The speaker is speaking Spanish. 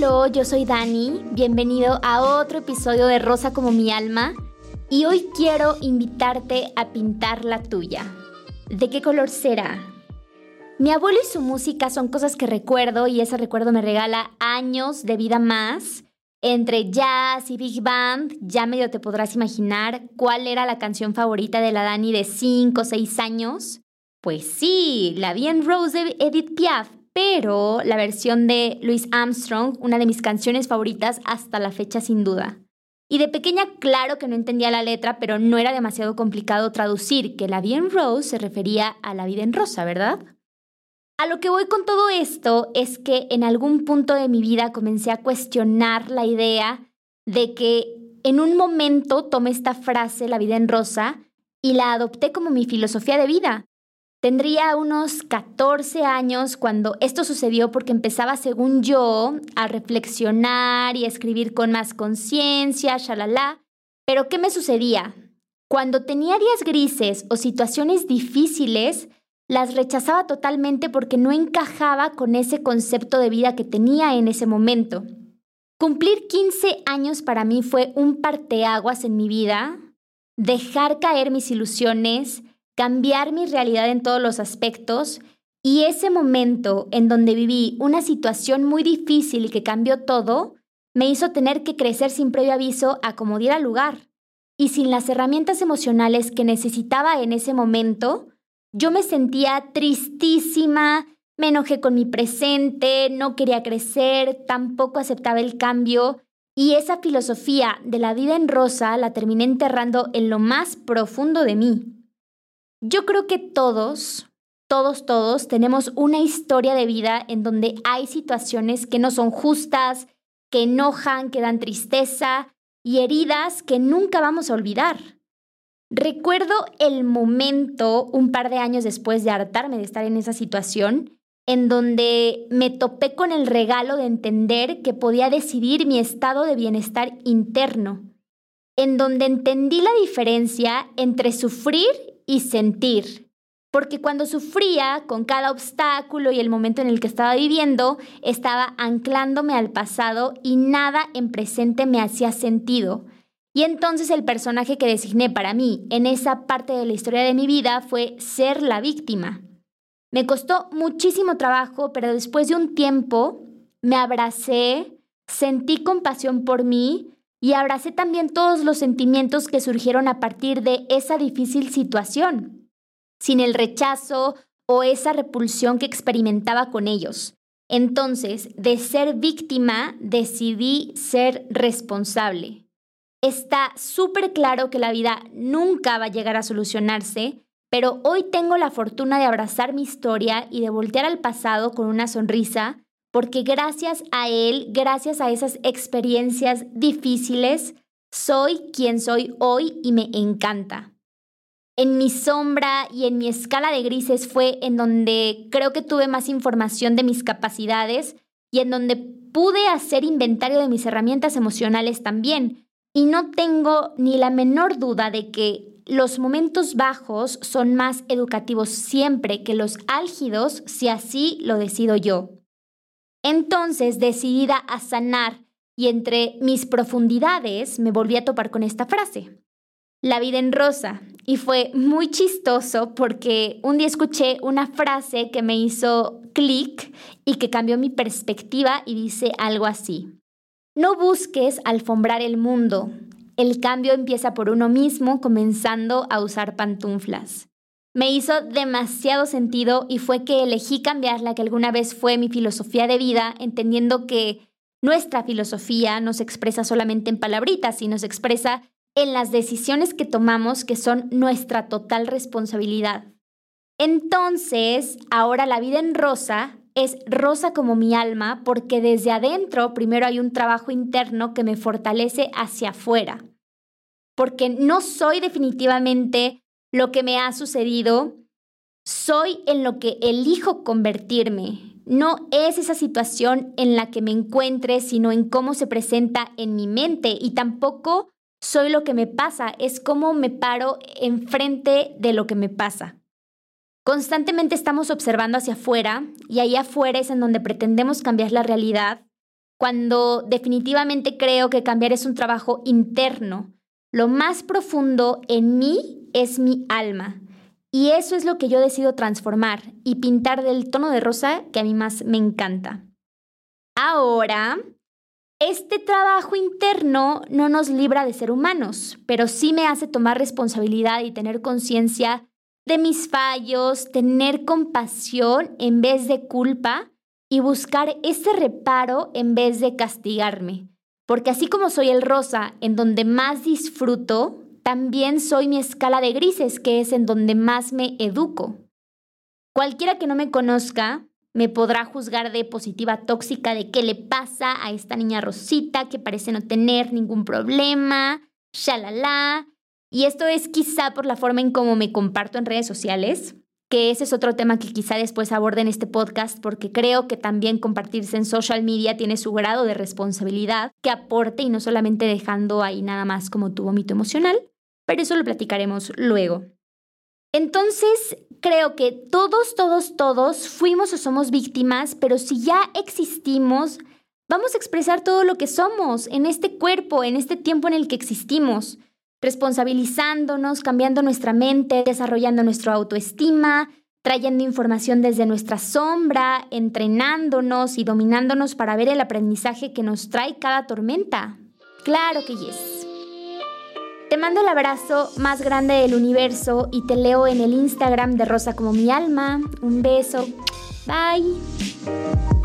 Hola, yo soy Dani, bienvenido a otro episodio de Rosa como mi alma y hoy quiero invitarte a pintar la tuya. ¿De qué color será? Mi abuelo y su música son cosas que recuerdo y ese recuerdo me regala años de vida más. Entre jazz y big band, ya medio te podrás imaginar cuál era la canción favorita de la Dani de 5 o 6 años. Pues sí, la vi en Rose de Edith Piaf, pero la versión de Louis Armstrong, una de mis canciones favoritas hasta la fecha sin duda. Y de pequeña, claro que no entendía la letra, pero no era demasiado complicado traducir que la vida en Rose se refería a la vida en rosa, ¿verdad? A lo que voy con todo esto es que en algún punto de mi vida comencé a cuestionar la idea de que en un momento tomé esta frase, la vida en rosa, y la adopté como mi filosofía de vida. Tendría unos 14 años cuando esto sucedió porque empezaba, según yo, a reflexionar y a escribir con más conciencia, shalala. Pero ¿qué me sucedía? Cuando tenía días grises o situaciones difíciles, las rechazaba totalmente porque no encajaba con ese concepto de vida que tenía en ese momento. Cumplir 15 años para mí fue un parteaguas en mi vida, dejar caer mis ilusiones, cambiar mi realidad en todos los aspectos y ese momento en donde viví una situación muy difícil que cambió todo, me hizo tener que crecer sin previo aviso a como diera lugar. Y sin las herramientas emocionales que necesitaba en ese momento, yo me sentía tristísima, me enojé con mi presente, no quería crecer, tampoco aceptaba el cambio y esa filosofía de la vida en rosa la terminé enterrando en lo más profundo de mí. Yo creo que todos, todos, todos tenemos una historia de vida en donde hay situaciones que no son justas, que enojan, que dan tristeza y heridas que nunca vamos a olvidar. Recuerdo el momento, un par de años después de hartarme de estar en esa situación, en donde me topé con el regalo de entender que podía decidir mi estado de bienestar interno, en donde entendí la diferencia entre sufrir y sentir. Porque cuando sufría con cada obstáculo y el momento en el que estaba viviendo, estaba anclándome al pasado y nada en presente me hacía sentido. Y entonces el personaje que designé para mí en esa parte de la historia de mi vida fue ser la víctima. Me costó muchísimo trabajo, pero después de un tiempo me abracé, sentí compasión por mí y abracé también todos los sentimientos que surgieron a partir de esa difícil situación, sin el rechazo o esa repulsión que experimentaba con ellos. Entonces, de ser víctima, decidí ser responsable. Está súper claro que la vida nunca va a llegar a solucionarse, pero hoy tengo la fortuna de abrazar mi historia y de voltear al pasado con una sonrisa porque gracias a él, gracias a esas experiencias difíciles, soy quien soy hoy y me encanta. En mi sombra y en mi escala de grises fue en donde creo que tuve más información de mis capacidades y en donde pude hacer inventario de mis herramientas emocionales también. Y no tengo ni la menor duda de que los momentos bajos son más educativos siempre que los álgidos si así lo decido yo. Entonces, decidida a sanar y entre mis profundidades, me volví a topar con esta frase. La vida en rosa. Y fue muy chistoso porque un día escuché una frase que me hizo clic y que cambió mi perspectiva y dice algo así. No busques alfombrar el mundo. El cambio empieza por uno mismo comenzando a usar pantuflas me hizo demasiado sentido y fue que elegí cambiar la que alguna vez fue mi filosofía de vida, entendiendo que nuestra filosofía no se expresa solamente en palabritas, sino se expresa en las decisiones que tomamos que son nuestra total responsabilidad. Entonces, ahora la vida en rosa es rosa como mi alma porque desde adentro primero hay un trabajo interno que me fortalece hacia afuera. Porque no soy definitivamente lo que me ha sucedido, soy en lo que elijo convertirme. No es esa situación en la que me encuentre, sino en cómo se presenta en mi mente. Y tampoco soy lo que me pasa, es cómo me paro enfrente de lo que me pasa. Constantemente estamos observando hacia afuera y ahí afuera es en donde pretendemos cambiar la realidad, cuando definitivamente creo que cambiar es un trabajo interno. Lo más profundo en mí es mi alma. Y eso es lo que yo decido transformar y pintar del tono de rosa que a mí más me encanta. Ahora, este trabajo interno no nos libra de ser humanos, pero sí me hace tomar responsabilidad y tener conciencia de mis fallos, tener compasión en vez de culpa y buscar ese reparo en vez de castigarme. Porque así como soy el rosa en donde más disfruto, también soy mi escala de grises, que es en donde más me educo. Cualquiera que no me conozca me podrá juzgar de positiva tóxica de qué le pasa a esta niña rosita que parece no tener ningún problema, shalala. Y esto es quizá por la forma en cómo me comparto en redes sociales, que ese es otro tema que quizá después aborde en este podcast, porque creo que también compartirse en social media tiene su grado de responsabilidad que aporte y no solamente dejando ahí nada más como tu vómito emocional pero eso lo platicaremos luego. Entonces, creo que todos, todos, todos fuimos o somos víctimas, pero si ya existimos, vamos a expresar todo lo que somos en este cuerpo, en este tiempo en el que existimos, responsabilizándonos, cambiando nuestra mente, desarrollando nuestra autoestima, trayendo información desde nuestra sombra, entrenándonos y dominándonos para ver el aprendizaje que nos trae cada tormenta. Claro que yes. Te mando el abrazo más grande del universo y te leo en el Instagram de Rosa como mi alma. Un beso. Bye.